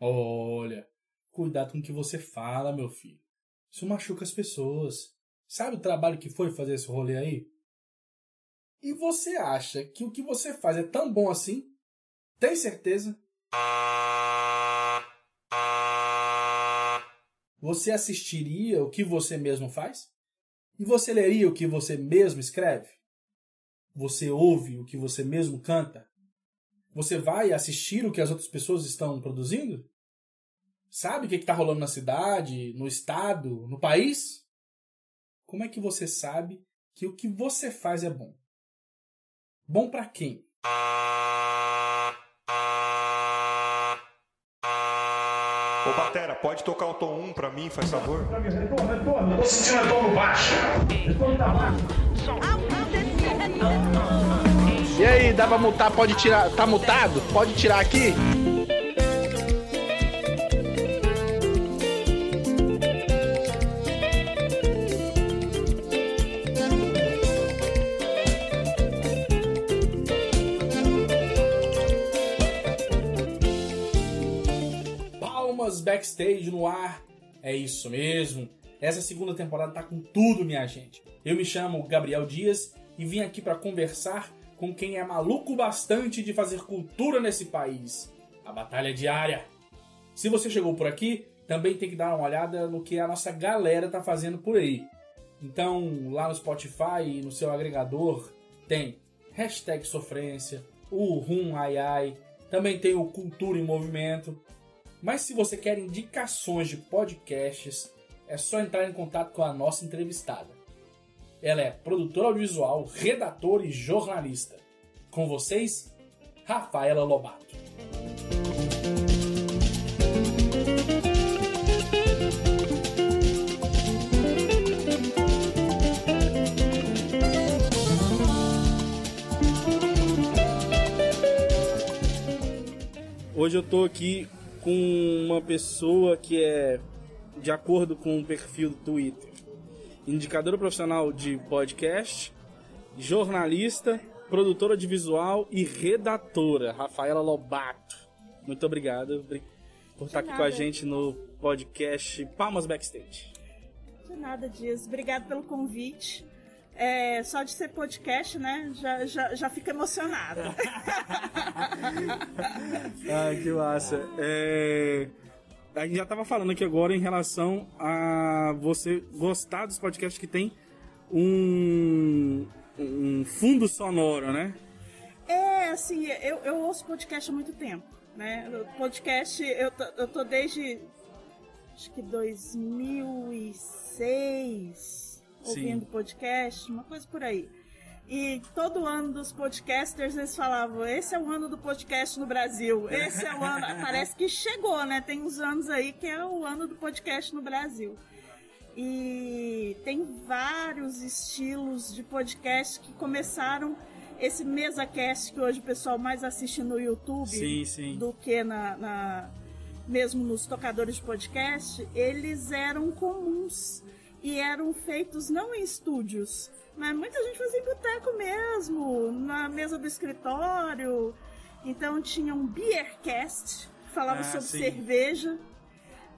Olha, cuidado com o que você fala, meu filho. Isso machuca as pessoas. Sabe o trabalho que foi fazer esse rolê aí? E você acha que o que você faz é tão bom assim? Tem certeza? Você assistiria o que você mesmo faz? E você leria o que você mesmo escreve? Você ouve o que você mesmo canta? Você vai assistir o que as outras pessoas estão produzindo? Sabe o que está rolando na cidade, no estado, no país? Como é que você sabe que o que você faz é bom? Bom para quem? Ô Batera, pode tocar o tom 1 pra mim, faz favor? Retorno, retorno. Tô sentindo retorno baixo. Retorno tá baixo. Aí, dá pra mutar? Pode tirar. Tá mutado? Pode tirar aqui? Palmas backstage no ar. É isso mesmo. Essa segunda temporada tá com tudo, minha gente. Eu me chamo Gabriel Dias e vim aqui para conversar com quem é maluco bastante de fazer cultura nesse país. A Batalha Diária. Se você chegou por aqui, também tem que dar uma olhada no que a nossa galera tá fazendo por aí. Então, lá no Spotify e no seu agregador, tem hashtag sofrência, o Rum Ai Ai, também tem o Cultura em Movimento. Mas se você quer indicações de podcasts, é só entrar em contato com a nossa entrevistada. Ela é produtora audiovisual, redatora e jornalista. Com vocês, Rafaela Lobato. Hoje eu tô aqui com uma pessoa que é de acordo com o perfil do Twitter indicadora profissional de podcast, jornalista, produtora de visual e redatora, Rafaela Lobato. Muito obrigado por estar aqui com a gente no podcast Palmas Backstage. De nada, Dias. Obrigado pelo convite. É, só de ser podcast, né? Já, já, já fico emocionada. ah, que massa. É a gente já estava falando aqui agora em relação a você gostar dos podcasts que tem um, um fundo sonoro, né? É, assim, eu, eu ouço podcast há muito tempo, né? Podcast, eu tô, eu tô desde, acho que 2006 ouvindo Sim. podcast, uma coisa por aí. E todo ano dos podcasters eles falavam: esse é o ano do podcast no Brasil. Esse é o ano. Parece que chegou, né? Tem uns anos aí que é o ano do podcast no Brasil. E tem vários estilos de podcast que começaram esse MesaCast que hoje o pessoal mais assiste no YouTube sim, sim. do que na, na, mesmo nos tocadores de podcast, eles eram comuns e eram feitos não em estúdios, mas muita gente fazia em boteco mesmo, na mesa do escritório. Então tinha um Beercast, que falava ah, sobre sim. cerveja.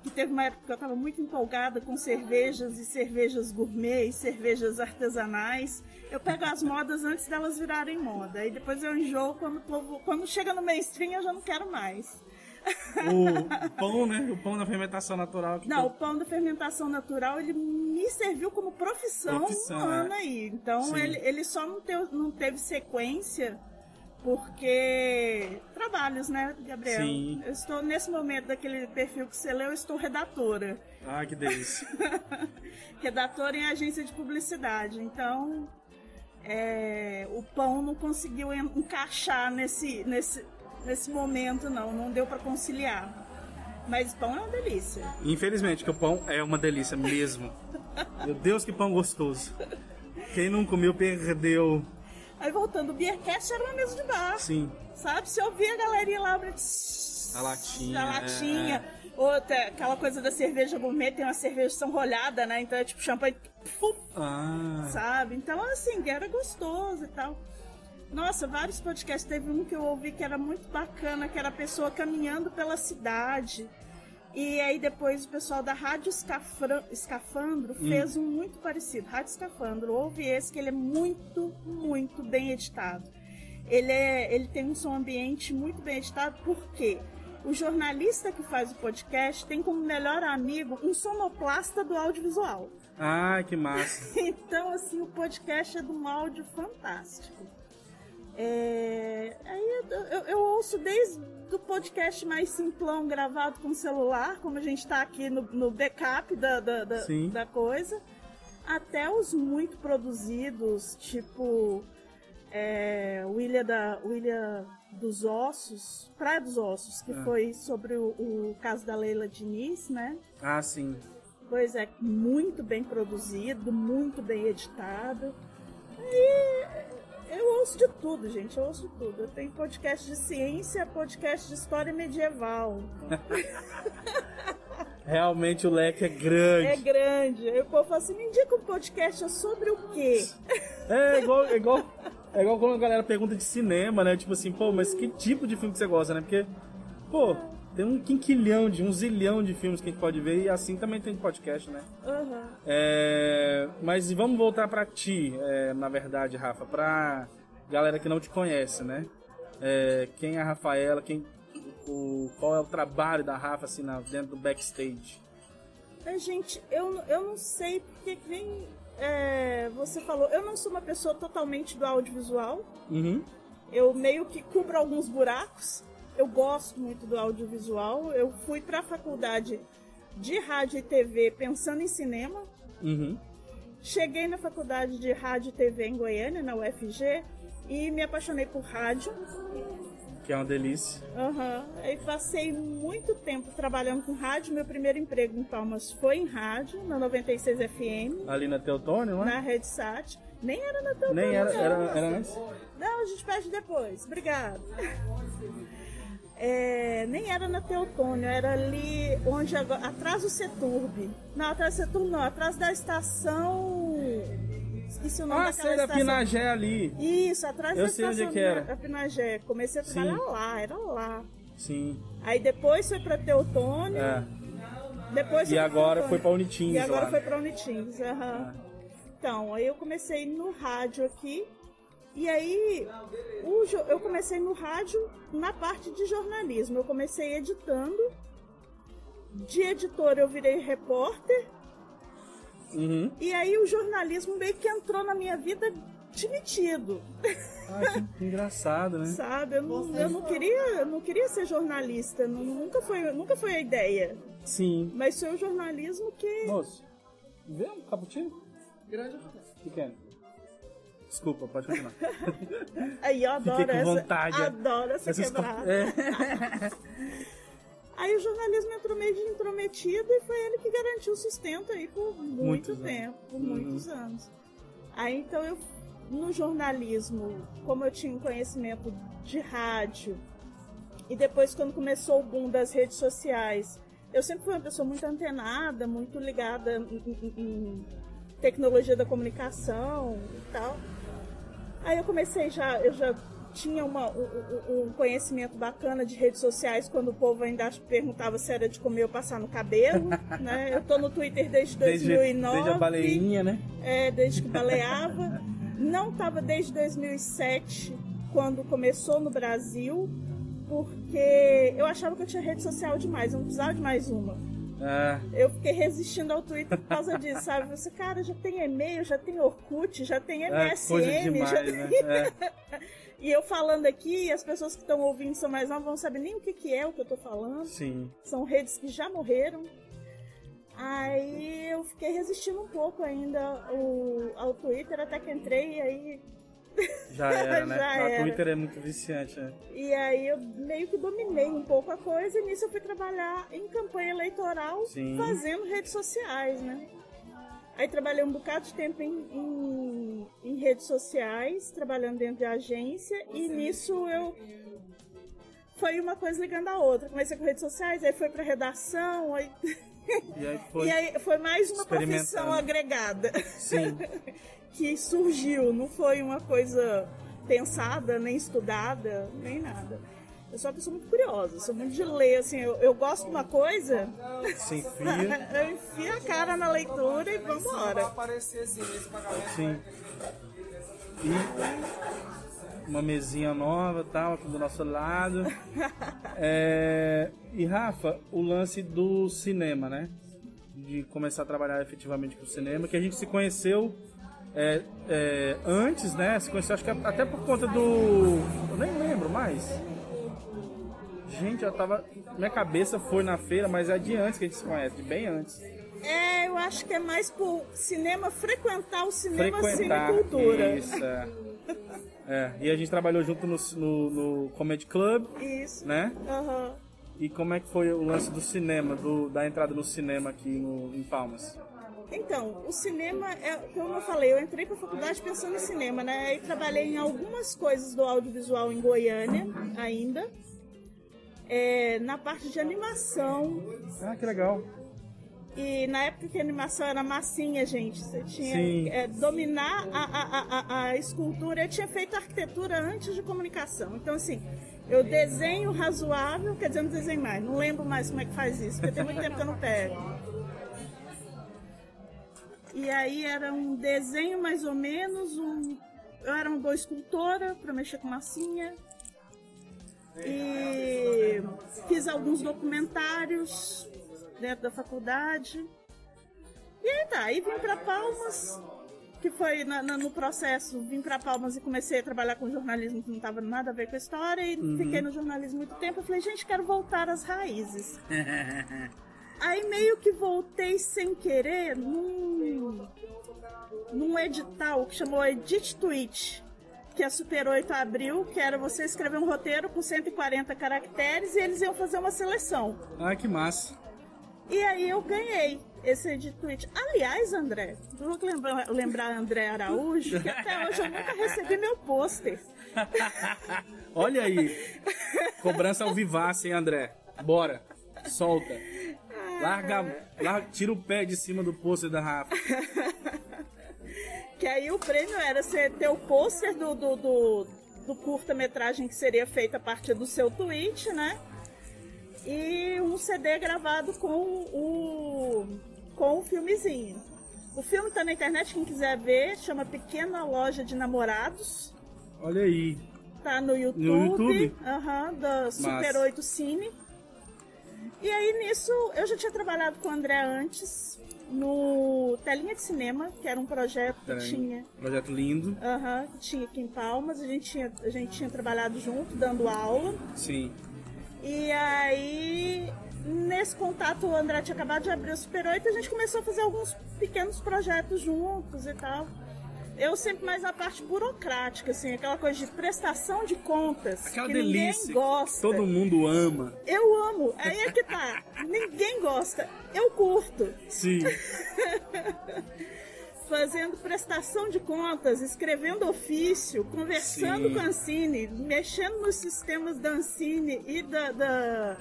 Que teve uma época que eu estava muito empolgada com cervejas e cervejas gourmet e cervejas artesanais. Eu pego as modas antes delas virarem moda. E depois eu enjoo quando. Quando chega no mainstream eu já não quero mais. O pão, né? O pão da fermentação natural. Não, o pão da fermentação natural, ele me serviu como profissão, profissão um ano é. aí. Então, ele, ele só não teve, não teve sequência porque trabalhos, né, Gabriel? Sim. Eu estou nesse momento daquele perfil que você leu, eu estou redatora. Ah, que delícia. redatora em agência de publicidade. Então, é, o pão não conseguiu encaixar nesse, nesse, nesse momento, não. Não deu para conciliar. Mas pão é uma delícia. Infelizmente, que o pão é uma delícia mesmo. Meu Deus, que pão gostoso. Quem não comeu, perdeu. Aí voltando, o Beercast era uma mesa de bar. Sim. Sabe? Você ouvia a galerinha lá a latinha. A latinha. É. Outra, aquela coisa da cerveja gourmet, tem uma cerveja são rolhada, né? Então é tipo champanhe. Ah. Sabe? Então, assim, era gostoso e tal. Nossa, vários podcasts. Teve um que eu ouvi que era muito bacana, que era a pessoa caminhando pela cidade. E aí depois o pessoal da Rádio Escafra- Escafandro fez um muito parecido. Rádio Escafandro, ouve esse que ele é muito, muito bem editado. Ele, é, ele tem um som ambiente muito bem editado, porque o jornalista que faz o podcast tem como melhor amigo um sonoplasta do audiovisual. Ah, que massa. Então, assim, o podcast é de um áudio fantástico. É, Aí eu, eu- eu ouço desde o podcast mais simplão, gravado com celular, como a gente está aqui no, no backup da, da, da, da coisa, até os muito produzidos, tipo é, o Ilha, da, o Ilha dos Ossos, Praia dos Ossos, que Ah. foi sobre o, o caso da Leila Diniz, né? Ah, sim. Pois é, muito bem produzido, muito bem editado. E eu ouço de tudo, gente, eu ouço de tudo. Eu tenho podcast de ciência, podcast de história medieval. Realmente o leque é grande. É grande. O povo fala assim, me indica um podcast sobre o quê? É igual, é igual, é igual quando a galera pergunta de cinema, né? Tipo assim, pô, mas que tipo de filme que você gosta, né? Porque, pô, tem um quinquilhão de, um zilhão de filmes que a gente pode ver e assim também tem podcast, né? Aham. É, mas vamos voltar pra ti, é, na verdade, Rafa, pra galera que não te conhece, né? É, quem é a Rafaela, quem, o, qual é o trabalho da Rafa, assim, na, dentro do backstage? É, gente, eu, eu não sei porque que nem é, você falou. Eu não sou uma pessoa totalmente do audiovisual. Uhum. Eu meio que cubro alguns buracos. Eu gosto muito do audiovisual. Eu fui para a faculdade de rádio e TV pensando em cinema. Uhum. Cheguei na faculdade de rádio e TV em Goiânia, na UFG, e me apaixonei por rádio. Que é uma delícia. Aham. Aí passei muito tempo trabalhando com rádio. Meu primeiro emprego em Palmas foi em rádio, na 96 FM, Ali na Teotônio, não é? na Rede Sat. Nem era na Teotônio, Nem era, era, era antes? Não, a gente pede depois. Obrigado. É, nem era na Teotônio, era ali onde agora, atrás do Seturb. Não, atrás do Seturb não, atrás da estação. Esqueci o nome Ah, daquela sei da estação. Pinagé ali. Isso, atrás Eu da sei onde estação é que era. da Pinagé. Comecei a Sim. trabalhar lá, era lá. Sim. Aí depois foi pra Teotônio. É. Depois E agora foi pra Unitins E agora lá. foi pra Unitins, aham. Então, aí eu comecei no rádio aqui. E aí eu comecei no rádio na parte de jornalismo. Eu comecei editando. De editor eu virei repórter. Uhum. E aí o jornalismo meio que entrou na minha vida demitido. Ah, que engraçado, né? Sabe? Eu não, eu não queria, eu não queria ser jornalista. nu- Nunca foi, nunca foi a ideia. Sim. Mas foi o jornalismo que. Moço, vê um cappuccino? Grande ou pequeno? Desculpa, pode continuar. Aí eu adoro Fiquei com essa. vontade. Adoro essa Essas co- quebrada. É. Aí o jornalismo entrou meio de intrometido e foi ele que garantiu o sustento aí por muito Muitos anos. tempo, por Uhum. muitos anos. Aí então eu, no jornalismo, como eu tinha um conhecimento de rádio, e depois quando começou o boom das redes sociais, eu sempre fui uma pessoa muito antenada, muito ligada em, em- em tecnologia da comunicação e tal. Aí eu comecei já, eu já tinha uma, um, um- conhecimento bacana de redes sociais quando o povo ainda perguntava se era de comer ou passar no cabelo, né? Eu tô no Twitter desde Desde, 2009. desde a baleinha, né? É, desde que baleava. Não estava desde 2007, quando começou no Brasil, porque eu achava que eu tinha rede social demais, eu não precisava de mais uma. Ah, Eu fiquei resistindo ao Twitter por causa disso, sabe? Você, cara, já tem e-mail, já tem Orkut, já tem é MSN, coisa demais, já né? tem... É, E eu falando aqui, e as pessoas que estão ouvindo são mais novas, vão saber nem o que, que é o que eu tô falando. sim. São redes que já morreram. Aí eu fiquei resistindo um pouco ainda ao, ao Twitter, até que entrei e aí. Já era, né? Já A era. Twitter é muito viciante, né? E aí eu meio que dominei um pouco a coisa e nisso eu fui trabalhar em campanha eleitoral Sim. fazendo redes sociais, né? Aí trabalhei um bocado de tempo em, em, em redes sociais, trabalhando dentro de agência, e nisso eu. Foi uma coisa ligando a outra. Comecei com redes sociais, aí foi pra redação, aí E aí foi. e aí foi mais uma profissão agregada Sim. que surgiu, não foi uma coisa pensada, nem estudada, nem nada. Eu sou uma pessoa muito curiosa, sou muito de ler, assim, eu, eu gosto de uma coisa, Se enfia. eu enfio a cara na leitura e vambora. Sim. E uma mesinha nova, tal, aqui do nosso lado. É, E Rafa, o lance do cinema, né? De começar a trabalhar efetivamente com o cinema, que a gente se conheceu é, é, antes, né? Se conheceu, acho que até por conta do. Eu nem lembro mais. Gente, eu tava. Minha cabeça foi na feira, mas é de antes que a gente se conhece, de bem antes. É, eu acho que é mais por cinema, frequentar o cinema, frequentar. cinecultura. Isso, é. E a gente trabalhou junto no, no, no Comedy Club, Isso. né? Aham. E como é que foi o lance do cinema, do, da entrada no cinema aqui no, em Palmas? Então, o cinema, é, como eu falei, eu entrei para a faculdade pensando em cinema, né? Aí trabalhei em algumas coisas do audiovisual em Goiânia ainda. É, na parte de animação. Ah, que legal. E na época que a animação era massinha, gente. Você tinha é, dominar a, a, a, a- a escultura. Eu tinha feito arquitetura antes de comunicação. Então, assim, eu desenho razoável, quer dizer, não desenho mais. Não lembro mais como é que faz isso, porque tem muito tempo que eu não pego. E aí era um desenho mais ou menos, um... eu era uma boa escultora para mexer com massinha. E fiz alguns documentários dentro da faculdade. E aí tá, aí vim para Palmas, que foi na- na- no processo, vim para Palmas e comecei a trabalhar com jornalismo que não tava nada a ver com a história e fiquei no jornalismo muito tempo. Eu falei, gente, quero voltar às raízes. Aí meio que voltei sem querer num, num edital que chamou Edit Tweet, que a Super 8 abriu, que era você escrever um roteiro com 140 caracteres e eles iam fazer uma seleção. Ah, que massa. E aí eu ganhei esse Edit Tweet. Aliás, André, vou lembrar, lembrar André Araújo, que até hoje eu nunca recebi meu pôster. Olha aí. Cobrança ao vivaço, hein, André? Bora. Solta. Larga, larga, tira o pé de cima do pôster da Rafa. Que aí o prêmio era você ter o pôster do, do, do, do curta-metragem que seria feito a partir do seu tweet, né? E um CD gravado com o, com o filmezinho. O filme tá na internet, quem quiser ver, chama Pequena Loja de Namorados. Olha aí. Tá no YouTube. No YouTube? Aham, da Super Massa. 8 Cine. E aí nisso eu já tinha trabalhado com o André antes no Telinha de Cinema, que era um projeto que Peraí. tinha. Projeto lindo. Aham, que tinha aqui em Palmas, a gente tinha, a gente tinha trabalhado junto, dando aula. Sim. E aí, nesse contato, o André tinha acabado de abrir o Super 8 e a gente começou a fazer alguns pequenos projetos juntos e tal. Eu sempre mais na parte burocrática, assim, aquela coisa de prestação de contas. Aquela que delícia. Ninguém gosta. Todo mundo ama. Eu amo. Aí é que tá. ninguém gosta. Eu curto. Sim. fazendo prestação de contas, escrevendo ofício, conversando Sim. com a Ancine, mexendo nos sistemas da Ancine e da, da-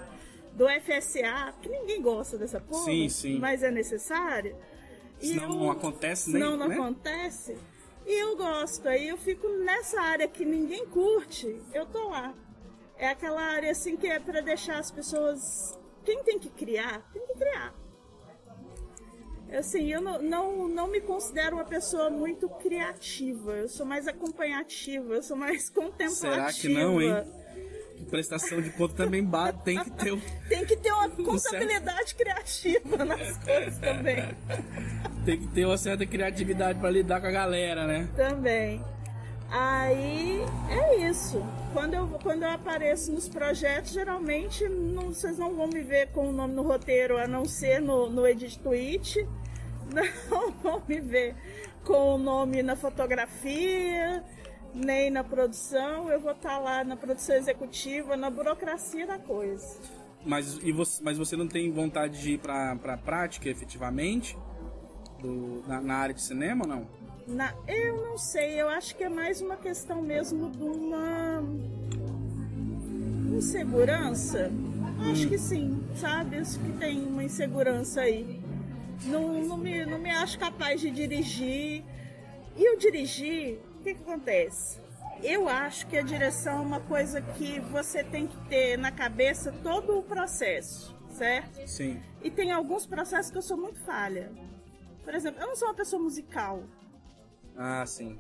do FSA, que ninguém gosta dessa porra, Sim, sim. mas é necessário. E Senão não acontece nem, Senão não né? acontece. E eu gosto, aí eu fico nessa área que ninguém curte, eu tô lá. É aquela área assim que é pra deixar as pessoas. Quem tem que criar, tem que criar. Assim, eu não, não, não me considero uma pessoa muito criativa. Eu sou mais acompanhativa, eu sou mais contemplativa. Será que não, hein? Prestação de conta também ba- tem que ter. o- Tem que ter uma certo. contabilidade criativa nas coisas também. Tem que ter uma certa criatividade pra lidar com a galera, né? Também. Aí é isso. Quando eu, quando eu apareço nos projetos, geralmente não- vocês não vão me ver com o nome no roteiro, a não ser no, no Edit Tweet. Não vão me ver com o nome na fotografia, nem na produção. Eu vou estar lá na produção executiva, na burocracia da coisa. Mas, e você, mas você não tem vontade de ir pra, pra prática efetivamente? Do, na, na área de cinema ou não? Na- eu não sei, eu acho que é mais uma questão mesmo de uma insegurança. Acho que sim, sabe? Acho que tem uma insegurança aí. Não, não, me, não me acho capaz de dirigir. E eu dirigir, o que, que acontece? Eu acho que a direção é uma coisa que você tem que ter na cabeça todo o processo, certo? Sim. E tem alguns processos que eu sou muito falha. Por exemplo, eu não sou uma pessoa musical. Ah, sim.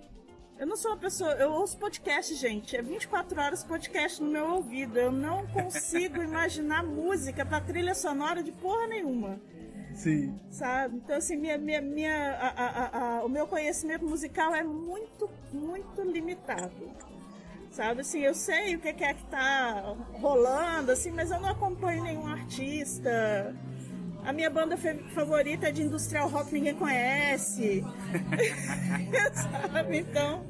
Eu não sou uma pessoa. Eu ouço podcast, gente. É 24 horas podcast no meu ouvido. Eu não consigo imaginar música pra trilha sonora de porra nenhuma. Sim. Sabe? Então, assim, minha, minha, minha, a- a- a- o meu conhecimento musical é muito, muito limitado. Sabe, assim, eu sei o que é que tá rolando, assim, mas eu não acompanho nenhum artista. A minha banda favorita é de industrial rock, ninguém conhece. Sabe? Então,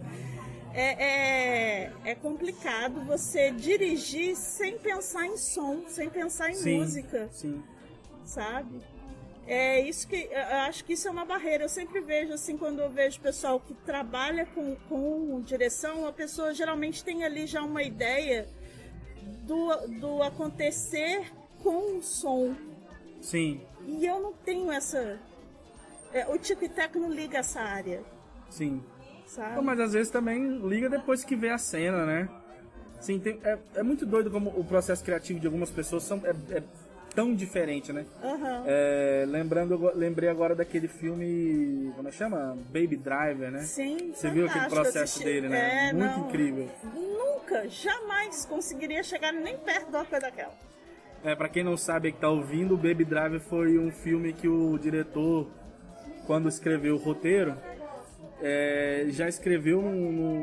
é, é, é complicado você dirigir sem pensar em som, sem pensar em Sim. música Sim. sabe? É isso que eu acho que isso é uma barreira. Eu sempre vejo assim quando eu vejo pessoal que trabalha com, com direção, a pessoa geralmente tem ali já uma ideia do, do acontecer com o som. Sim. E eu não tenho essa. é, o Tico e Teco não liga essa área, Sim. sabe? Não, mas às vezes também liga depois que vê a cena, né? Sim, tem- é, é muito doido como o processo criativo de algumas pessoas são, é, é tão diferente, né? Aham. É, lembrando, lembrei agora daquele filme, como é que chama? Baby Driver, né? Sim, Você viu aquele processo dele, né? É, Muito não. incrível. Nunca, jamais conseguiria chegar nem perto uma coisa daquela. É, pra quem não sabe que tá ouvindo, o Baby Driver foi um filme que o diretor, quando escreveu o roteiro, é, já escreveu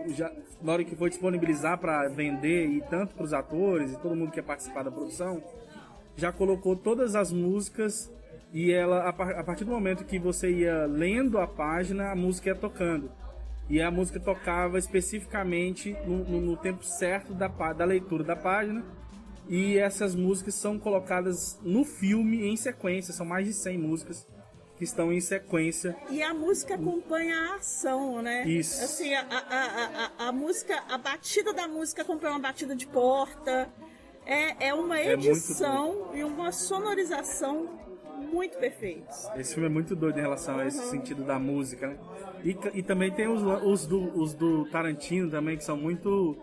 já, na hora que foi disponibilizar pra vender e tanto pros atores e todo mundo que ia participar da produção, já colocou todas as músicas e ela a, par- a partir do momento que você ia lendo a página, a música ia tocando. E a música tocava especificamente no, no- no tempo certo da, da leitura da página. E essas músicas são colocadas no filme em sequência, são mais de 100 músicas que estão em sequência. E a música acompanha a ação, né? Isso. Assim, a, a, a, a, a música, a batida da música acompanha uma batida de porta. É, é uma É edição e uma sonorização muito perfeitos. Esse filme é muito doido em relação a esse sentido da música, né? E, e também tem os, os, do, os do Tarantino também, que são muito,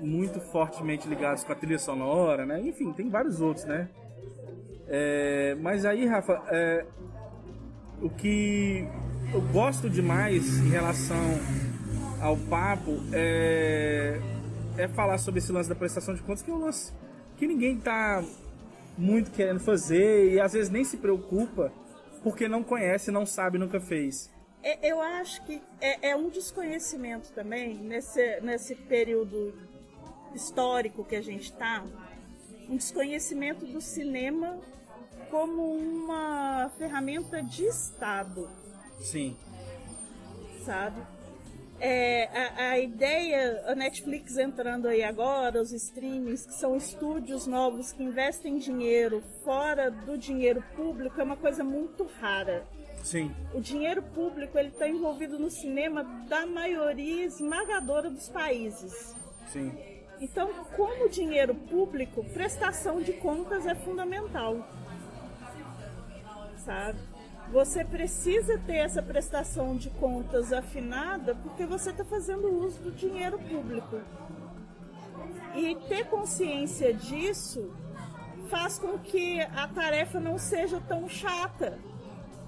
muito fortemente ligados com a trilha sonora, né? Enfim, tem vários outros, né? É, mas aí, Rafa, é, o que eu gosto demais em relação ao papo é, é falar sobre esse lance da prestação de contas, que é um lance que ninguém tá muito querendo fazer e às vezes nem se preocupa porque não conhece, não sabe, nunca fez. É, eu acho que é, é um desconhecimento também, nesse, nesse período histórico que a gente está, um desconhecimento do cinema como uma ferramenta de Estado. Sim. sabe? É, a, a ideia, a Netflix entrando aí agora, os streamings, que são estúdios novos que investem dinheiro fora do dinheiro público, é uma coisa muito rara. Sim. O dinheiro público ele está envolvido no cinema da maioria esmagadora dos países. Sim. Então, como dinheiro público, prestação de contas é fundamental. Sabe? Você precisa ter essa prestação de contas afinada porque você está fazendo uso do dinheiro público. E ter consciência disso faz com que a tarefa não seja tão chata.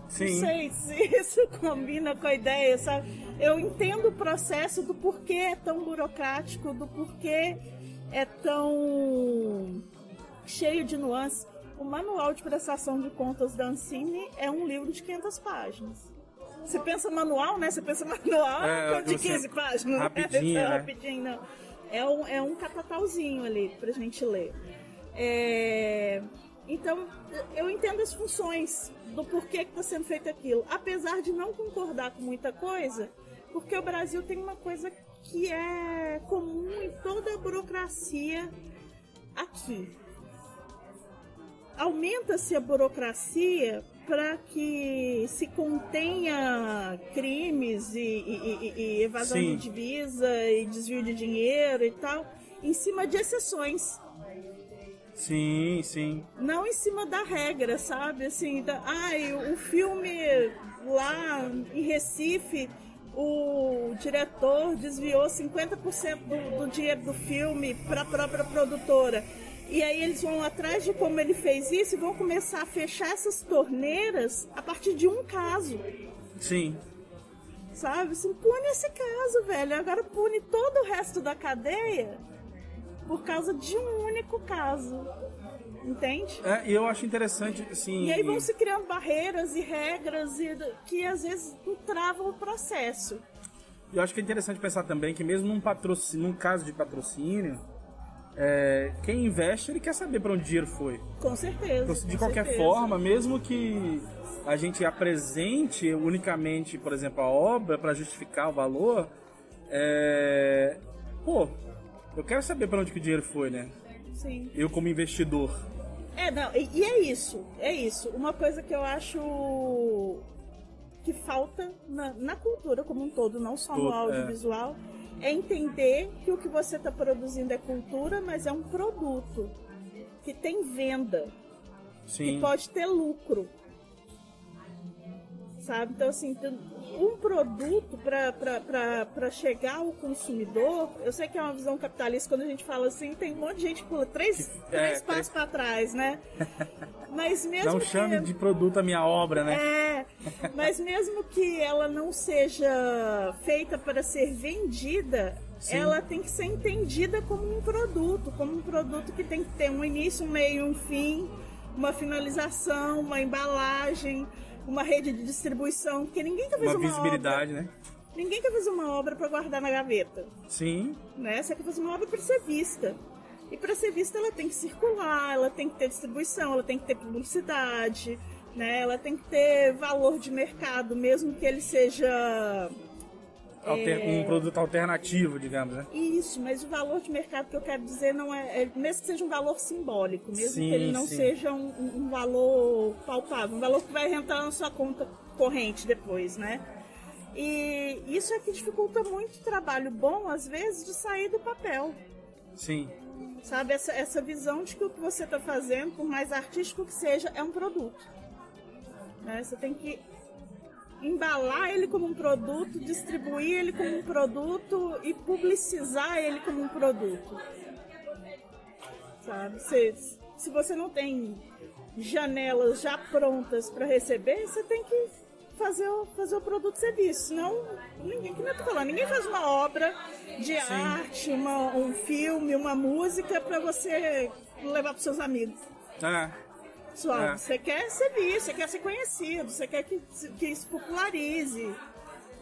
Não Sim. sei se isso combina com a ideia, sabe? Eu entendo o processo do porquê é tão burocrático, do porquê é tão cheio de nuances. O manual de prestação de contas da Ancine é um livro de 500 páginas. Você pensa manual, né? Você pensa manual É, de você- 15 páginas. rapidinho, né? né? rapidinho, não. É um, é um catatauzinho ali pra gente ler. É, Então, eu entendo as funções do porquê que está sendo feito aquilo. Apesar de não concordar com muita coisa, porque o Brasil tem uma coisa que é comum em toda a burocracia aqui. Aumenta-se a burocracia para que se contenha crimes e, e- e- evasão Sim. de divisa e desvio de dinheiro e tal, em cima de exceções Sim, sim. não em cima da regra, sabe? Assim, da, ai, o filme lá em Recife, o diretor desviou 50% do, do dinheiro do filme para a própria produtora. E aí eles vão atrás de como ele fez isso e vão começar a fechar essas torneiras a partir de um caso. Sim. Sabe? Assim, pune esse caso, velho. Agora pune todo o resto da cadeia por causa de um único caso. Entende? É, e eu acho interessante, assim. E aí vão se criando barreiras e regras e, que às vezes travam o processo. Eu acho que é interessante pensar também que mesmo num, patrocínio, num caso de patrocínio, é, quem investe ele quer saber para onde o dinheiro foi. Com certeza. Então, de com qualquer certeza. forma, mesmo que a gente apresente unicamente, por exemplo, a obra para justificar o valor, é... pô, eu quero saber para onde que o dinheiro foi, né? Sim. Eu como investidor. É, não, e, e é isso, é isso. Uma coisa que eu acho que falta na, na cultura como um todo, não só no é. audiovisual, é. entender que o que você está produzindo é cultura, mas é um produto que tem venda, Sim. que pode ter lucro. Sabe? Então, assim, um produto para chegar ao consumidor, eu sei que é uma visão capitalista, quando a gente fala assim, tem um monte de gente que pula três, É, três passos para trás, né? Mas mesmo Não que... chame de produto a minha obra, né? É, mas mesmo que ela não seja feita para ser vendida, Sim. ela tem que ser entendida como um produto, como um produto que tem que ter um início, um meio, um fim, uma finalização, uma embalagem, uma rede de distribuição, porque ninguém quer fazer Uma uma, visibilidade, obra, né? ninguém quer fazer uma obra para guardar na gaveta, Sim, né? Você quer fazer uma obra para ser vista. E para ser vista ela tem que circular, ela tem que ter distribuição, ela tem que ter publicidade, né? Ela tem que ter valor de mercado, mesmo que ele seja alter- É. um produto alternativo, digamos, né? isso, mas o valor de mercado que eu quero dizer não é, é- mesmo que seja um valor simbólico, mesmo Sim, que ele não sim. seja um, um- valor palpável, um valor que vai rentrar na sua conta corrente depois, né? E isso é que dificulta muito o trabalho bom, às vezes, de sair do papel. Sim, Sabe, essa, essa visão de que o que você está fazendo, por mais artístico que seja, é um produto. Né? Você tem que embalar ele como um produto, distribuir ele como um produto e publicizar ele como um produto. Sabe? Se, se você não tem janelas já prontas para receber, você tem que fazer o, fazer o produto ser visto. Senão, ninguém, eu tô falando, ninguém faz uma obra de arte, uma, um filme, uma música para você levar para seus amigos. ah, Pessoal, É. você quer ser visto, você quer ser conhecido, você quer que, que isso popularize,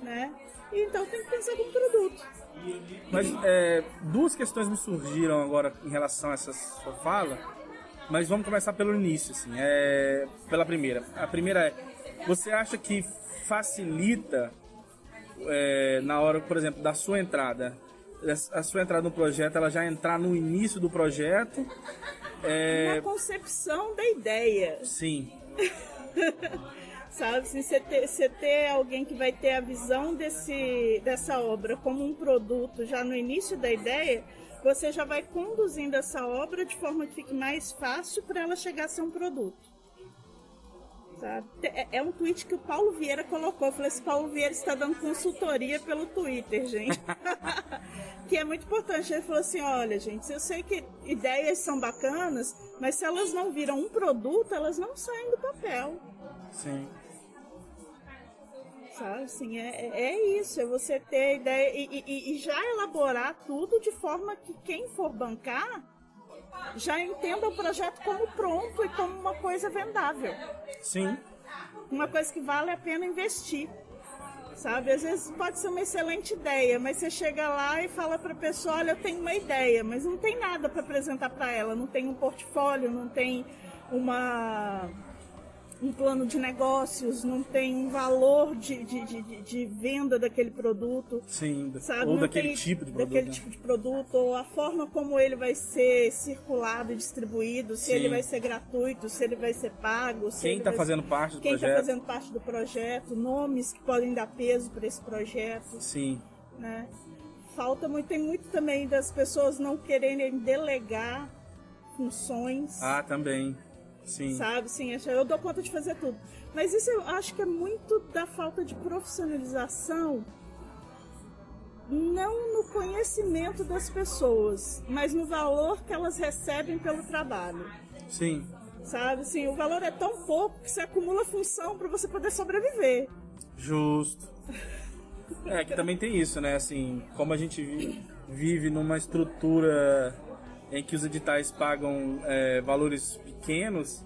né? E então tem que pensar como produto. Mas é, duas questões me surgiram agora em relação a essa sua fala, mas vamos começar pelo início, assim. É, pela primeira. A primeira é, você acha que facilita é, na hora, por exemplo, da sua entrada, a sua entrada no projeto, ela já entrar no início do projeto? É, Na concepção da ideia, sim, sabe? Assim, você, ter, você ter alguém que vai ter a visão desse, dessa obra como um produto já no início da ideia, você já vai conduzindo essa obra de forma que fique mais fácil para ela chegar a ser um produto. Sabe? É, é um tweet que o Paulo Vieira colocou. Eu falei, esse Paulo Vieira está dando consultoria pelo Twitter, gente. que é muito importante. Ele falou assim: olha, gente, eu sei que ideias são bacanas, mas se elas não viram um produto, elas não saem do papel. sim. Sabe? Assim, é, é- é isso, é você ter ideia e, e- e já elaborar tudo de forma que quem for bancar já entenda o projeto como pronto e como uma coisa vendável. Sim, Uma coisa que vale a pena investir. Sabe? Às vezes pode ser uma excelente ideia, mas você chega lá e fala para a pessoa: olha, eu tenho uma ideia, mas não tem nada para apresentar para ela. Não tem um portfólio, não tem uma um plano de negócios, não tem um valor de, de, de, de- venda daquele produto sim. sabe? Ou Não daquele tem- tipo de produto. daquele né? tipo de produto, ou a forma como ele vai ser circulado e distribuído, se Sim. ele vai ser gratuito, se ele vai ser pago, se Quem está fazendo parte do quem está projeto? fazendo parte do projeto, nomes que podem dar peso para esse projeto, Sim, né? Falta muito, tem muito também das pessoas não quererem delegar funções, ah, também. Sim, sabe? Sim, eu dou conta de fazer tudo. Mas isso eu acho que é muito da falta de profissionalização não no conhecimento das pessoas, mas no valor que elas recebem pelo trabalho. Sim. Sabe, assim, o valor é tão pouco que você acumula função para você poder sobreviver. Justo. É, que também tem isso, né? Assim, como a gente vi- vive numa estrutura em que os editais pagam é, valores pequenos,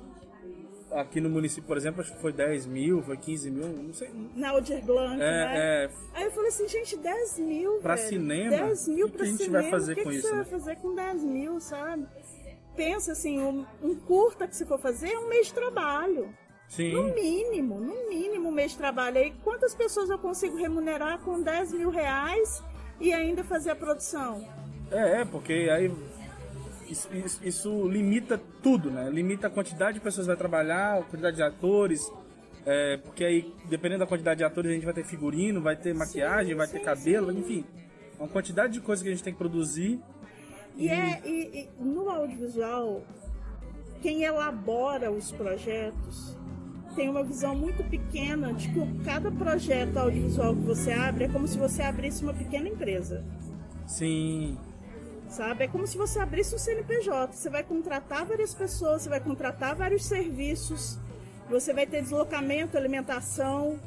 aqui no município, por exemplo, acho que foi 10 mil, foi 15 mil, não sei. Na Aldir Blanc, né? É, é, Aí eu falei assim, gente, 10 mil, Pra velho. cinema? 10 mil O que pra a gente cinema. vai fazer o que com que isso, você né? vai fazer com 10 mil, sabe? Pensa assim, um, um curta que você for fazer é um mês de trabalho. No sim, mínimo, no mínimo um mês de trabalho. Aí quantas pessoas eu consigo remunerar com 10 mil reais e ainda fazer a produção? é, é, porque aí isso, isso- isso limita tudo, né? Limita a quantidade de pessoas que vai trabalhar, a quantidade de atores, é, porque aí, dependendo da quantidade de atores, a gente vai ter figurino, vai ter maquiagem, vai ter sim, cabelo, enfim. Uma quantidade de coisas que a gente tem que produzir. E, é, e, e no audiovisual, quem elabora os projetos tem uma visão muito pequena de que cada projeto audiovisual que você abre é como se você abrisse uma pequena empresa. Sim, Sabe? É como se você abrisse um CNPJ. Você vai contratar várias pessoas, você vai contratar vários serviços, você vai ter deslocamento, alimentação.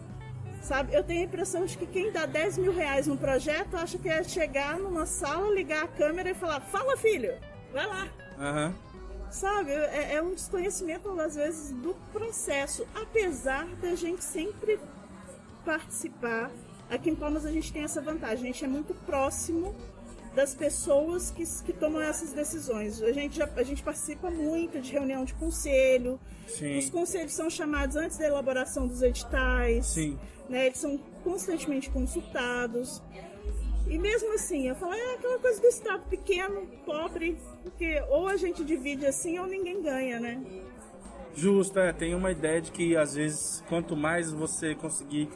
Sabe? Eu tenho a impressão de que quem dá 10 mil reais num projeto acha que é chegar numa sala, ligar a câmera e falar: Fala, filho, vai lá. aham. Sabe? É, é um desconhecimento, às vezes, do processo. Apesar da gente sempre participar. Aqui em Palmas a gente tem essa vantagem. A gente é muito próximo das pessoas que, que tomam essas decisões. A gente, já, a gente participa muito de reunião de conselho. Sim. Os conselhos são chamados antes da elaboração dos editais. Sim. Né? Eles são constantemente consultados. E mesmo assim, eu falo, é aquela coisa do Estado pequeno, pobre, porque ou a gente divide assim ou ninguém ganha, né? Justo, é. Tem uma ideia de que às vezes quanto mais você conseguir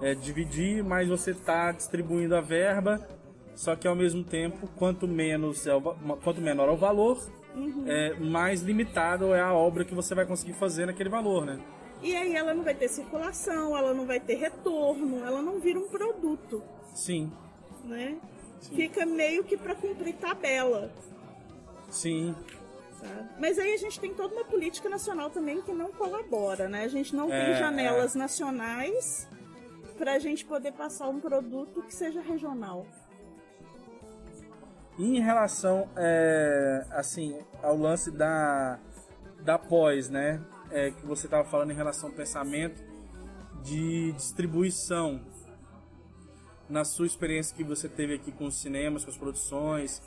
é, dividir, mais você está distribuindo a verba. Só que ao mesmo tempo, quanto menos é o quanto menor é o valor, é, mais limitado é a obra que você vai conseguir fazer naquele valor, né? E aí ela não vai ter circulação, ela não vai ter retorno, ela não vira um produto, Sim, né? Fica meio que para cumprir tabela. sim? Mas aí a gente tem toda uma política nacional também que não colabora, né? A gente não tem É, janelas nacionais para a gente poder passar um produto que seja regional. E em relação, é, assim, ao lance da, da pós, né? É, que você estava falando em relação ao pensamento de distribuição. Na sua experiência que você teve aqui com os cinemas, com as produções,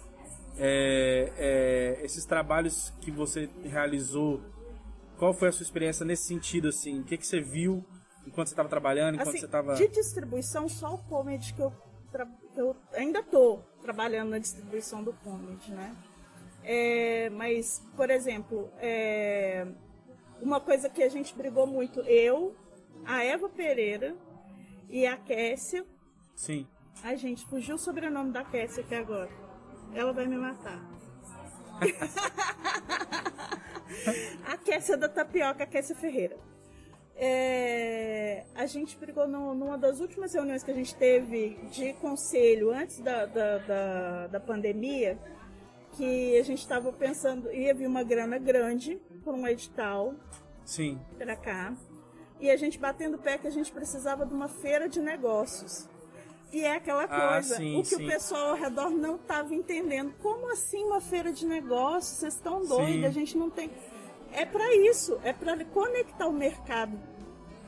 é, é, esses trabalhos que você realizou, qual foi a sua experiência nesse sentido, assim? O que, que você viu enquanto você estava trabalhando, enquanto Assim, você estava... de distribuição, só o comedy que eu, tra- que eu ainda tô trabalhando na distribuição do comedy, né? É, mas, por exemplo, é, uma coisa que a gente brigou muito, eu, a Eva Pereira e a Kessia. Sim, Ai, gente, fugiu o sobrenome da Kessia aqui agora. Ela vai me matar. a Kessia da Tapioca, a Kessia Ferreira. É, a gente brigou no- numa das últimas reuniões que a gente teve de conselho antes da, da, da, da pandemia, que a gente estava pensando, ia vir uma grana grande por um edital sim, para cá, e a gente batendo o pé que a gente precisava de uma feira de negócios. E é aquela Ah, coisa, sim, o que sim. o pessoal ao redor não estava entendendo. Como assim uma feira de negócios? Vocês estão doidos, a gente não tem. É para isso, é para conectar o mercado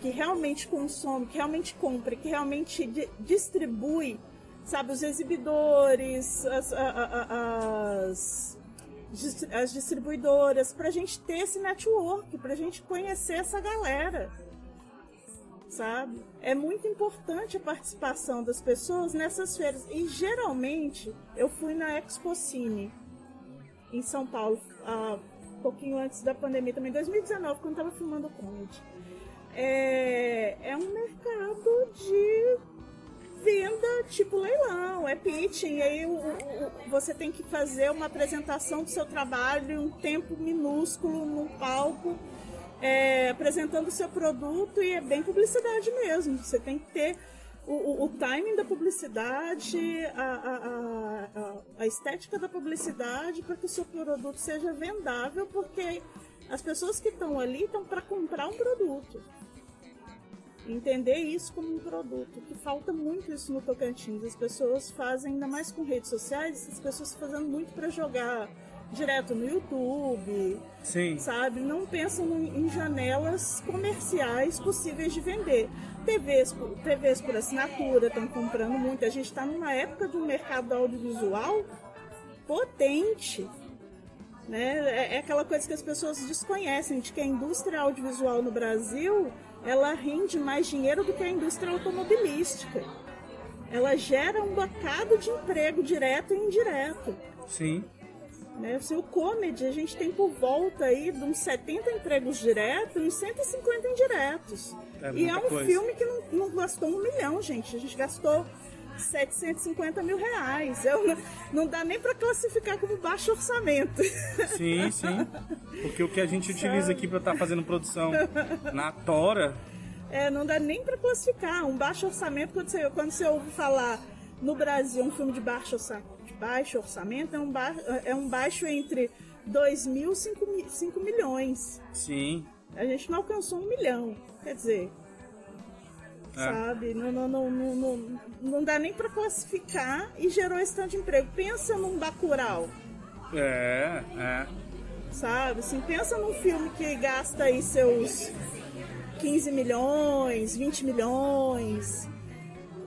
que realmente consome, que realmente compra, que realmente di- distribui, sabe, os exibidores, as, a- a- a- as, dis- as distribuidoras, para a gente ter esse network, para a gente conhecer essa galera sabe? É muito importante a participação das pessoas nessas feiras. E geralmente eu fui na Expo Cine em São Paulo, um pouquinho antes da pandemia, também em 2019, quando estava filmando o Comedy. É, é um mercado de venda tipo leilão, é pitching, e aí o- o- você tem que fazer uma apresentação do seu trabalho um tempo minúsculo num palco é, apresentando o seu produto e é bem publicidade mesmo. Você tem que ter o, o, o timing da publicidade, a, a, a, a- estética da publicidade para que o seu produto seja vendável, porque as pessoas que estão ali estão para comprar um produto. Entender isso como um produto, que falta muito isso no Tocantins. As pessoas fazem, ainda mais com redes sociais, as pessoas fazendo muito para jogar direto no YouTube, Sim. sabe? Não pensam em janelas comerciais possíveis de vender. TVs, por- TVs por assinatura estão comprando muito. A gente está numa época de um mercado audiovisual potente. Né? É, é aquela coisa que as pessoas desconhecem, de que a indústria audiovisual no Brasil ela rende mais dinheiro do que a indústria automobilística. Ela gera um bocado de emprego direto e indireto. Sim. Né? Se o comedy, a gente tem por volta aí de uns 70 empregos diretos e uns 150 indiretos. É e é um coisa. filme que não, não gastou um milhão, gente. A gente gastou 750 mil reais. Eu não, não dá nem para classificar como baixo orçamento. Sim, sim. Porque o que a gente utiliza aqui pra estar fazendo produção na Tora, É, não dá nem para classificar. Um baixo orçamento, quando você, quando você ouve falar no Brasil um filme de baixo, orça- de baixo orçamento, é um, ba, é um baixo entre 2 mil e 5, mi- 5 milhões. sim. A gente não alcançou um milhão. Quer dizer, É. sabe? Não, não, não, não, não, dá nem para classificar e gerou esse tanto de emprego. Pensa num Bacurau, É, é. sabe? Assim, pensa num filme que gasta aí seus 15 milhões, 20 milhões.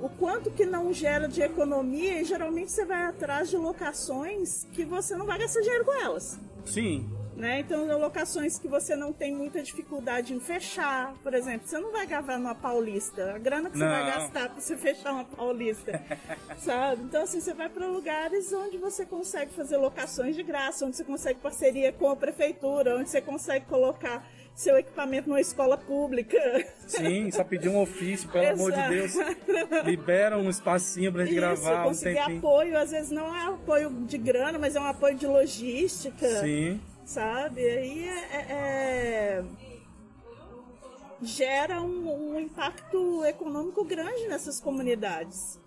O quanto que não gera de economia e geralmente você vai atrás de locações que você não vai gastar dinheiro com elas. Sim. Né? Então, locações que você não tem muita dificuldade em fechar, por exemplo, você não vai gravar numa paulista, a grana que você Não. vai gastar para você fechar uma paulista, sabe? Então, assim, você vai para lugares onde você consegue fazer locações de graça, onde você consegue parceria com a prefeitura, onde você consegue colocar seu equipamento numa escola pública. Sim, só pedir um ofício, pelo amor de Deus. Libera um espacinho pra gente Isso, gravar um conseguir tempinho. apoio, às vezes não é apoio de grana, mas é um apoio de logística. Sim. sabe? Aí é, é- é- gera um, um impacto econômico grande nessas comunidades.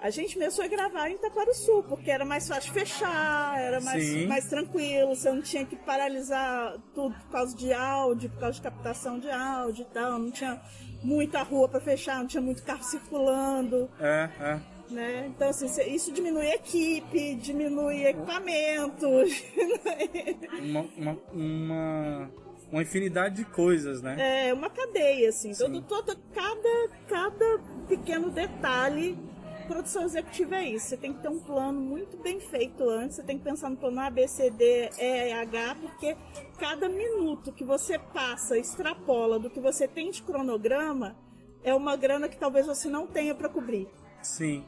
A gente começou a gravar em Itaquaruçu, porque era mais fácil fechar, era mais, Sim. mais tranquilo, você não tinha que paralisar tudo por causa de áudio, por causa de captação de áudio e tal, não tinha muita rua para fechar, não tinha muito carro circulando É, é. né? Então, assim, isso diminui equipe, diminui equipamentos. Uma, uma, uma, uma infinidade de coisas, né? é uma cadeia, assim. Sim. Todo, todo, cada, cada pequeno detalhe, produção executiva é isso. Você tem que ter um plano muito bem feito antes. Você tem que pensar no plano A, B, C, D, E, H, porque cada minuto que você passa, extrapola do que você tem de cronograma, é uma grana que talvez você não tenha para cobrir. Sim.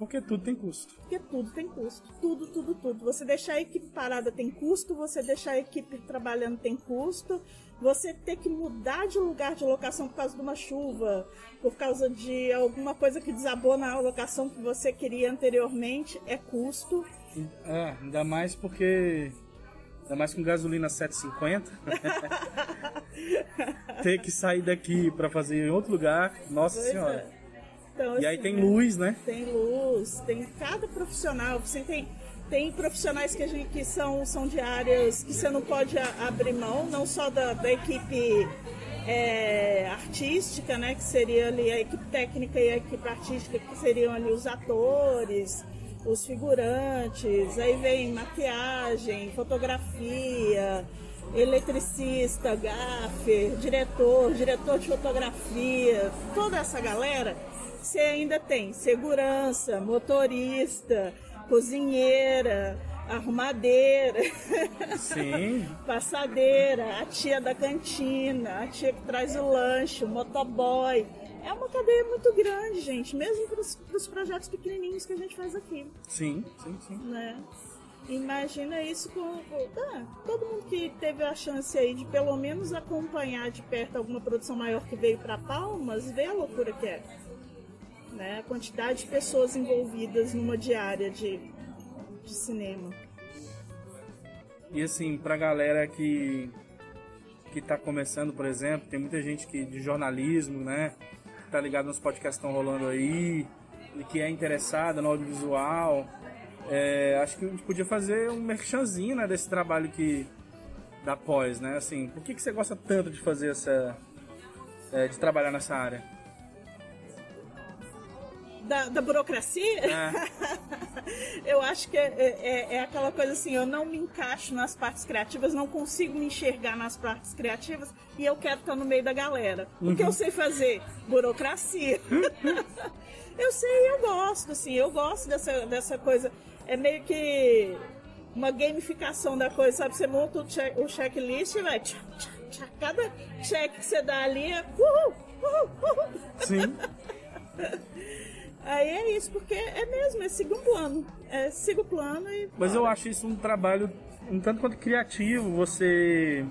Porque tudo tem custo. Porque tudo tem custo. Tudo, tudo, tudo. Você deixar a equipe parada tem custo, você deixar a equipe trabalhando tem custo, você ter que mudar de lugar de locação por causa de uma chuva, por causa de alguma coisa que desabou na locação que você queria anteriormente, é custo. É, ainda mais porque. Ainda mais com gasolina 7,50. Ter que sair daqui pra fazer em outro lugar. Nossa Pois senhora. é. Então, E aí assim, tem né? luz, né? Tem luz, tem cada profissional. Você tem, tem profissionais que, a gente, que são, são de áreas que você não pode abrir mão, não só da, da equipe é, artística, né? Que seria ali a equipe técnica e a equipe artística, que seriam ali os atores, os figurantes, aí vem maquiagem, fotografia, eletricista, gaffer, diretor, diretor de fotografia, toda essa galera, você ainda tem segurança, motorista, cozinheira, arrumadeira, Sim. passadeira, a tia da cantina, a tia que traz o lanche, o motoboy. É uma cadeia muito grande, gente, mesmo para os projetos pequenininhos que a gente faz aqui Sim, sim, sim. né? Imagina isso com. Ah, todo mundo que teve a chance aí de pelo menos acompanhar de perto alguma produção maior que veio para Palmas, vê a loucura que é. Né? A quantidade de pessoas envolvidas numa diária de, de cinema. E assim, pra galera que que tá começando, por exemplo, tem muita gente que de jornalismo, né? tá ligado nos podcasts que estão rolando aí, e que é interessada no audiovisual, é, acho que a gente podia fazer um merchanzinho, né, desse trabalho que da pós, né? Assim, por que, que você gosta tanto de fazer essa. é, de trabalhar nessa área? Da, da burocracia? É. eu acho que é, é- é aquela coisa assim, eu não me encaixo nas partes criativas, não consigo me enxergar nas partes criativas e eu quero estar no meio da galera. O que eu sei fazer? Burocracia. eu sei, eu gosto, assim, eu gosto dessa, dessa coisa. É meio que uma gamificação da coisa, sabe? Você monta o, check, o checklist e vai. Tchá, tchá, tchá. Cada check que você dá ali é. Uhul, uhul, uhul. Sim. Aí é isso, porque é mesmo, é seguir um plano. É siga o plano e. Mas eu acho isso um trabalho um tanto quanto criativo, você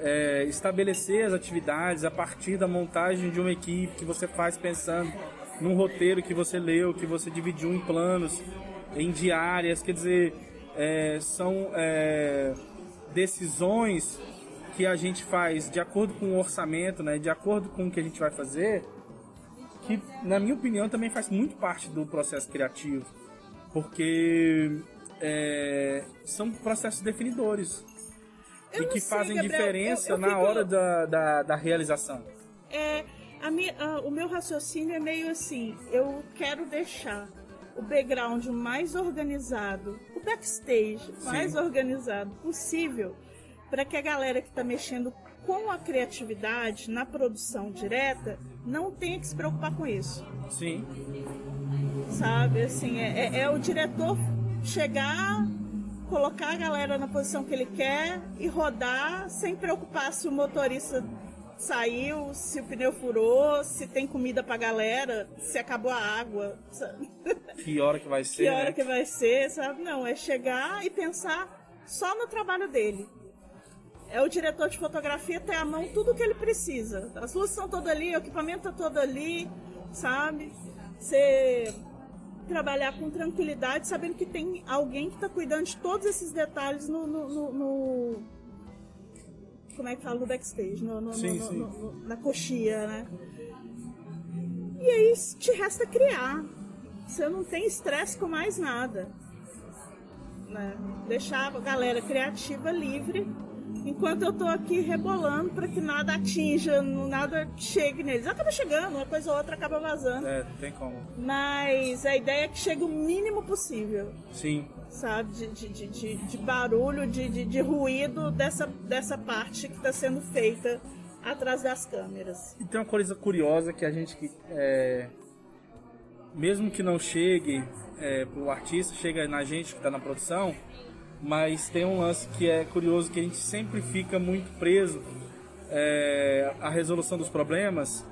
é, estabelecer as atividades a partir da montagem de uma equipe que você faz pensando num roteiro que você leu, que você dividiu em planos, em diárias, quer dizer, é, são é, decisões que a gente faz de acordo com o orçamento, né, de acordo com o que a gente vai fazer, que na minha opinião também faz muito parte do processo criativo, porque é, são processos definidores Eu e que sei, fazem Gabriel, diferença eu- eu na fico- hora da, da, da realização. É, a minha- a- o meu raciocínio é meio assim: eu quero deixar o background mais organizado, o backstage mais organizado possível, para que a galera que está mexendo com a criatividade na produção direta não tenha que se preocupar com isso. Sim, sabe? Assim, é, é- é o diretor chegar, colocar a galera na posição que ele quer e rodar sem preocupar se o motorista saiu, se o pneu furou, se tem comida pra galera, se acabou a água, sabe? que hora que vai ser, que hora né? que vai ser, sabe? Não, é chegar e pensar só no trabalho dele. É o diretor de fotografia ter à mão tudo o que ele precisa. As luzes estão todas ali, o equipamento está todo ali, sabe? Você trabalhar com tranquilidade, sabendo que tem alguém que está cuidando de todos esses detalhes no, no- no- no- como é que fala no backstage, no- no- Sim, no- sim. no- no- na coxia, né? E aí te resta criar. Você não tem estresse com mais nada. Né? Deixar a galera criativa livre, enquanto eu tô aqui rebolando para que nada atinja, nada chegue neles. Acaba chegando, uma coisa ou outra acaba vazando. É, não tem como. Mas a ideia é que chegue o mínimo possível, Sim, sabe? De, de, de, de- barulho, de, de, de ruído dessa, dessa parte que está sendo feita atrás das câmeras. E tem uma coisa curiosa que a gente é, mesmo que não chegue é, pro artista, chega na gente que está na produção, mas tem um lance que é curioso que a gente sempre fica muito preso é, à resolução dos problemas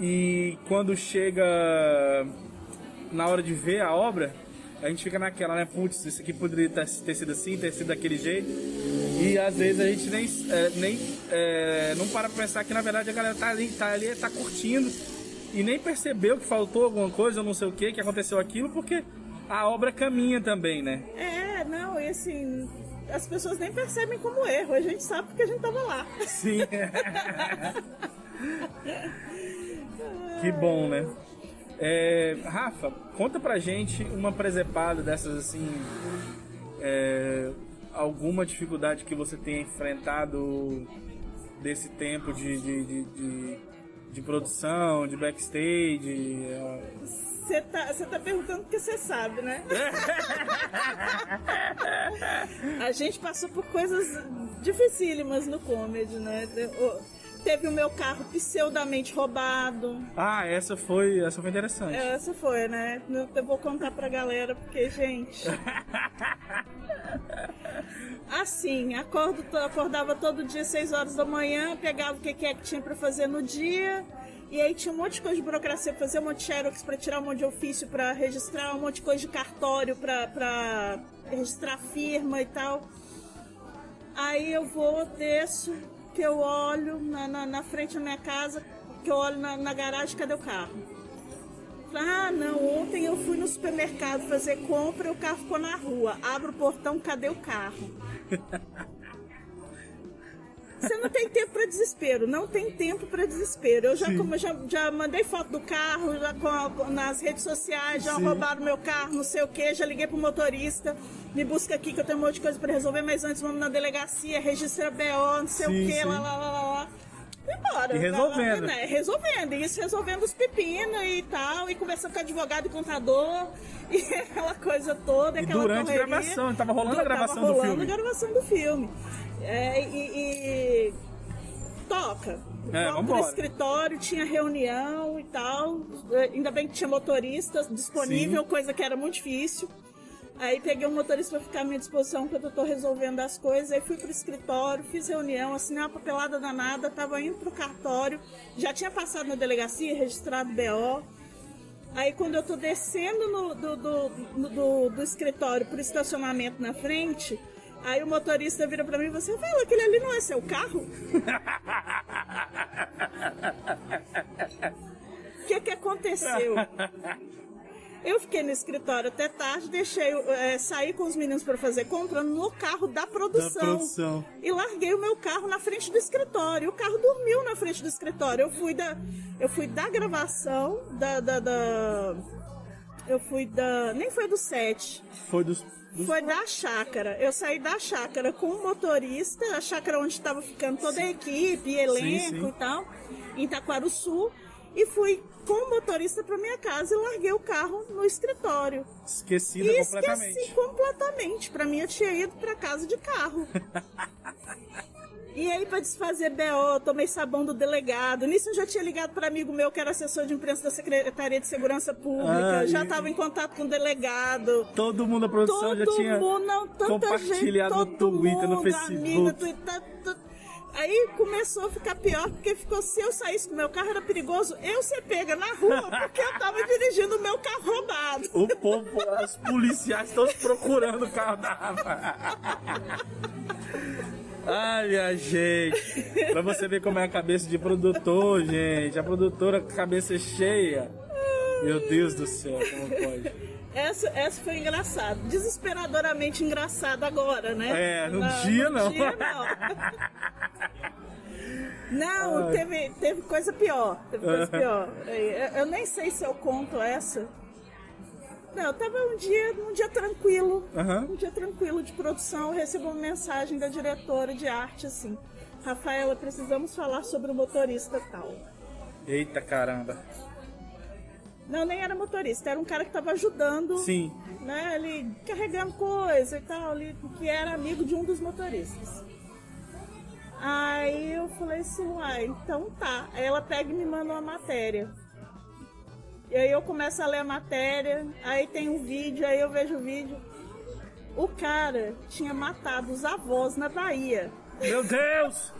e quando chega na hora de ver a obra, a gente fica naquela, né? Putz, isso aqui poderia ter, sido assim, ter sido daquele jeito. E às vezes a gente nem, é, nem é, não para pra pensar que na verdade a galera tá ali, tá ali, tá curtindo e nem percebeu que faltou alguma coisa ou não sei o que, que aconteceu aquilo, porque a obra caminha também, né? É, não, e assim, as pessoas nem percebem como erro, a gente sabe porque a gente tava lá. Sim. que bom, né? É, Rafa, conta pra gente uma presepada dessas assim. é, alguma dificuldade que você tenha enfrentado desse tempo de, de, de, de- de produção, de backstage. é, Você tá, você tá perguntando porque você sabe, né? a gente passou por coisas dificílimas no comedy, né? Teve o meu carro pseudamente roubado. Ah, essa foi, essa foi interessante. Essa foi, né? Eu vou contar pra galera, porque, gente. Assim, acordo, acordava todo dia 6 horas da manhã, pegava o que que é que tinha pra fazer no dia. E aí tinha um monte de coisa de burocracia fazer, um monte de xerox pra tirar um monte de ofício pra registrar, um monte de coisa de cartório pra, pra registrar firma e tal. Aí eu vou, desço, que eu olho na, na, na frente da minha casa, que eu olho na, na garagem, cadê o carro? Ah, não, ontem eu fui no supermercado fazer compra e o carro ficou na rua. Abro o portão, cadê o carro? Você não tem tempo pra desespero, não tem tempo pra desespero. Eu já, como, eu já, já mandei foto do carro já com- nas redes sociais, já Sim. roubaram meu carro, não sei o que, já liguei pro motorista, me busca aqui que eu tenho um monte de coisa pra resolver, mas antes vamos na delegacia, registra BO, não sei Sim, o que, lá, lá, lá, lá, lá. E embora. E resolvendo. Né? Resolvendo, e isso resolvendo os pepinos e tal, e conversando com advogado e contador, e aquela coisa toda, E aquela durante a correria. gravação, tava rolando a gravação tava do rolando filme. a gravação do filme. É, e, e- toca. É, vambora. pro escritório, tinha reunião e tal. É, Ainda bem que tinha motorista disponível, Sim. coisa que era muito difícil. Aí peguei um motorista pra ficar à minha disposição quando eu tô resolvendo as coisas. Aí fui pro escritório, fiz reunião, assinei uma papelada danada, tava indo pro cartório, já tinha passado na delegacia, registrado BO. Aí quando eu tô descendo no- do, do, no- do, do escritório pro estacionamento na frente, aí o motorista vira pra mim e você fala, aquele ali não é seu carro? O que que aconteceu? Eu fiquei no escritório até tarde, deixei, é, saí com os meninos para fazer compra no carro da produção. Da produção. E larguei o meu carro na frente do escritório. O carro dormiu na frente do escritório. Eu fui da, eu fui da gravação, da, da, da- eu fui da, nem foi do set, Foi dos. Foi da chácara. Eu saí da chácara com o motorista, a chácara onde estava ficando toda a equipe, elenco sim. e tal, em Itaquaruçu, e fui com o motorista para minha casa e larguei o carro no escritório. Esquecida E completamente. esqueci completamente. Pra mim, eu tinha ido pra casa de carro. E aí, pra desfazer BO, tomei sabão do delegado. Nisso, eu já tinha ligado para amigo meu que era assessor de imprensa da Secretaria de Segurança Pública. Ah, já estava em contato com o delegado. Todo mundo da produção Todo já tinha mundo, não, tanta compartilhado gente, no Twitter, no mundo, Facebook. amiga, Twitter, tu- Aí começou a ficar pior, porque ficou, se eu saísse com o meu carro era perigoso eu ser pega na rua, porque eu tava dirigindo o meu carro roubado. O povo, os policiais todos procurando o carro da Rafa. Ai, minha gente. Pra você ver como é a cabeça de produtor, gente. A produtora com a cabeça cheia. Meu Deus do céu, como pode? Essa, essa foi engraçada. Desesperadoramente engraçada agora, né? É, no dia não. No dia não. Não, teve, teve coisa pior. Teve coisa pior. Eu nem sei se eu conto essa. Não, eu tava um dia, um dia tranquilo. Aham. Um dia tranquilo de produção. Eu recebo uma mensagem da diretora de arte assim. Rafaela, precisamos falar sobre o motorista tal. Eita caramba. Não, nem era motorista, era um cara que tava ajudando. Sim. né, ali carregando coisa e tal, ali, que era amigo de um dos motoristas. Aí eu falei assim, uai, então tá. Aí ela pega e me manda uma matéria. E aí eu começo a ler a matéria, aí tem um vídeo, aí eu vejo o vídeo. O cara tinha matado os avós na Bahia. Meu Deus!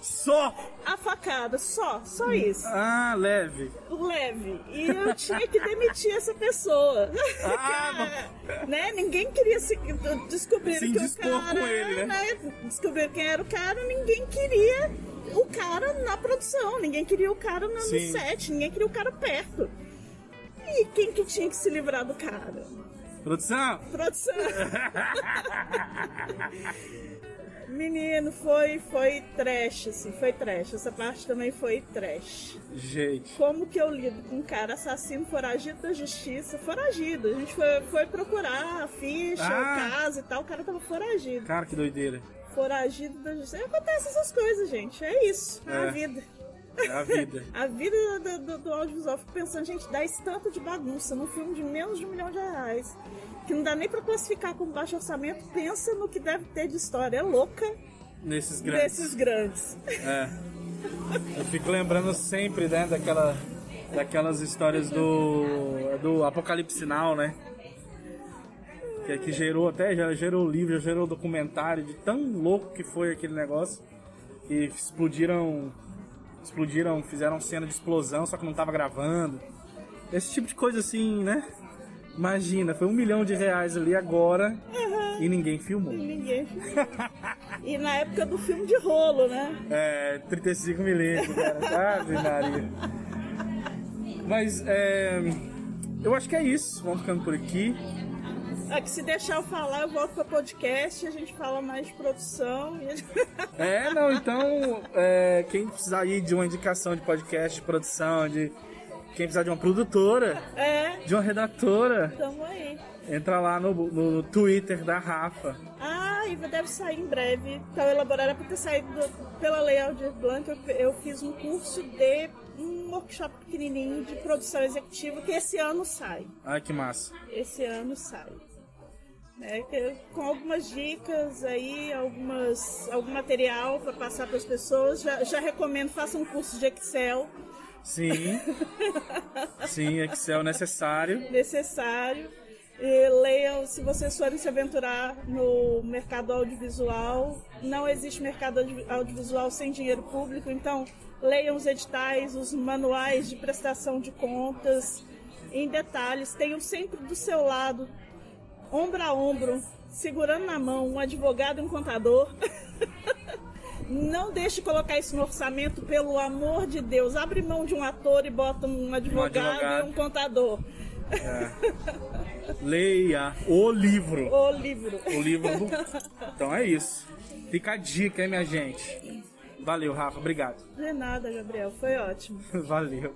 Só! A facada, só, só isso. Ah, leve. leve. E eu tinha que demitir essa pessoa. Ah, Cara, né? Ninguém queria se descobrir Se que o cara, com ele, né? Descobrir quem era o cara, ninguém queria o cara na produção, ninguém queria o cara no, set, ninguém queria o cara perto. E quem que tinha que se livrar do cara? Produção! Produção. Menino, foi, foi trash, assim, foi trash. Essa parte também foi trash. Gente. Como que eu lido com um cara assassino foragido da justiça? Foragido. A gente foi, foi procurar a ficha, Ah. o caso e tal. O cara tava foragido. Cara, que doideira. Foragido da justiça. Acontece essas coisas, gente. É isso. É É. a vida. É a vida. A vida do, do, do audiovisual. Fico pensando, gente, dá esse tanto de bagunça num filme de menos de um milhão de reais. Que não dá nem pra classificar como baixo orçamento. Pensa no que deve ter de história louca Nesses grandes. desses grandes. É. Eu fico lembrando sempre, né, daquela, daquelas histórias do, do Apocalipse Sinal, né? Que, que gerou até, já gerou livro, já gerou documentário de tão louco que foi aquele negócio. E explodiram, explodiram, fizeram cena de explosão, só que não tava gravando. Esse tipo de coisa assim, né? Imagina, foi um milhão de reais ali agora e ninguém filmou. Ninguém. E na época do filme de rolo, né? É, 35 milímetros, cara. Ave Maria. Mas, é, eu acho que é isso. Vamos ficando por aqui. É que se deixar eu falar, eu volto para podcast, a gente fala mais de produção. É, não, então, é, quem precisar aí de uma indicação de podcast, de produção, de quem precisar de uma produtora, É, de uma redatora, tamo aí. entra lá no, no Twitter da Rafa. Ah, e deve sair em breve. Então, elaborada para ter saído do- pela Lei Aldir Blanc. Eu, eu fiz um curso de um workshop pequenininho de produção executiva que esse ano sai. Ai, que massa. Esse ano sai. Né, com algumas dicas aí, algumas, algum material para passar para as pessoas. Já, já recomendo, faça um curso de Excel Sim. Sim, Excel necessário. necessário. E leiam, se vocês forem se aventurar no mercado audiovisual, não existe mercado audi- audiovisual sem dinheiro público, então leiam os editais, os manuais de prestação de contas em detalhes, tenham sempre do seu lado, ombro a ombro, segurando na mão, um advogado e um contador. Não deixe colocar isso no orçamento, pelo amor de Deus. Abre mão de um ator e bota um advogado, advogado. e um contador. Leia o livro. O livro. O livro do... Então é isso. Fica a dica, hein, minha gente. Valeu, Rafa. Obrigado. De nada, Gabriel. Foi ótimo. Valeu.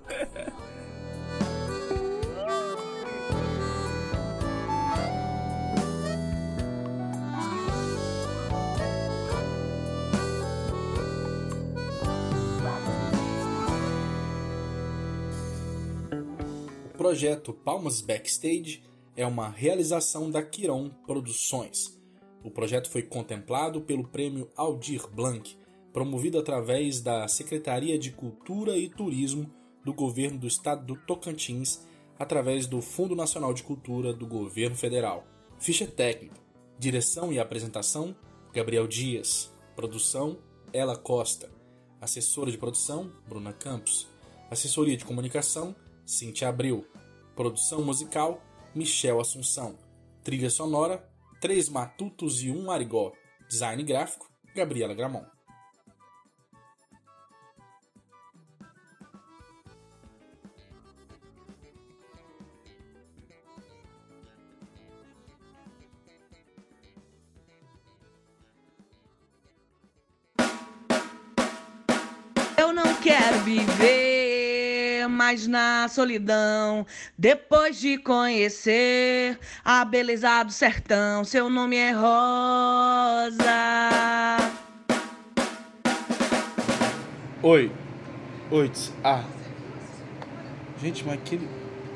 Projeto Palmas Backstage é uma realização da Quiron Produções. O projeto foi contemplado pelo Prêmio Aldir Blanc, promovido através da Secretaria de Cultura e Turismo do Governo do Estado do Tocantins, através do Fundo Nacional de Cultura do Governo Federal. Ficha técnica, direção e apresentação: Gabriel Dias, produção: Ela Costa, assessora de produção: Bruna Campos, assessoria de comunicação: Cintia Abreu, produção musical: Michel Assunção, trilha sonora: Três Matutos e um Arigó, design gráfico: Gabriela Gramont. Eu não quero viver mais na solidão. Depois de conhecer a beleza do sertão, seu nome é Rosa. Oi. Oi. tss, Ah. Gente, mas que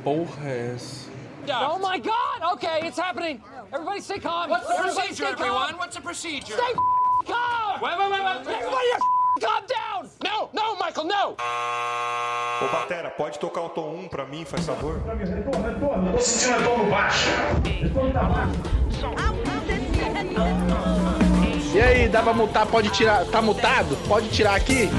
porra é essa? Oh my God! Okay, it's happening. Everybody stay calm. What's the procedure, everyone? What's the procedure? Stay calm. Wait, wait, wait, wait. Everybody calm down. No, no, Michael, no. Ô, Batera, pode tocar o tom 1 pra mim, faz favor? Retorno, retorno. Eu tô sentindo retorno baixo. Retorno tá baixo. E aí, dá pra mutar? Pode tirar. Tá mutado? Pode tirar aqui?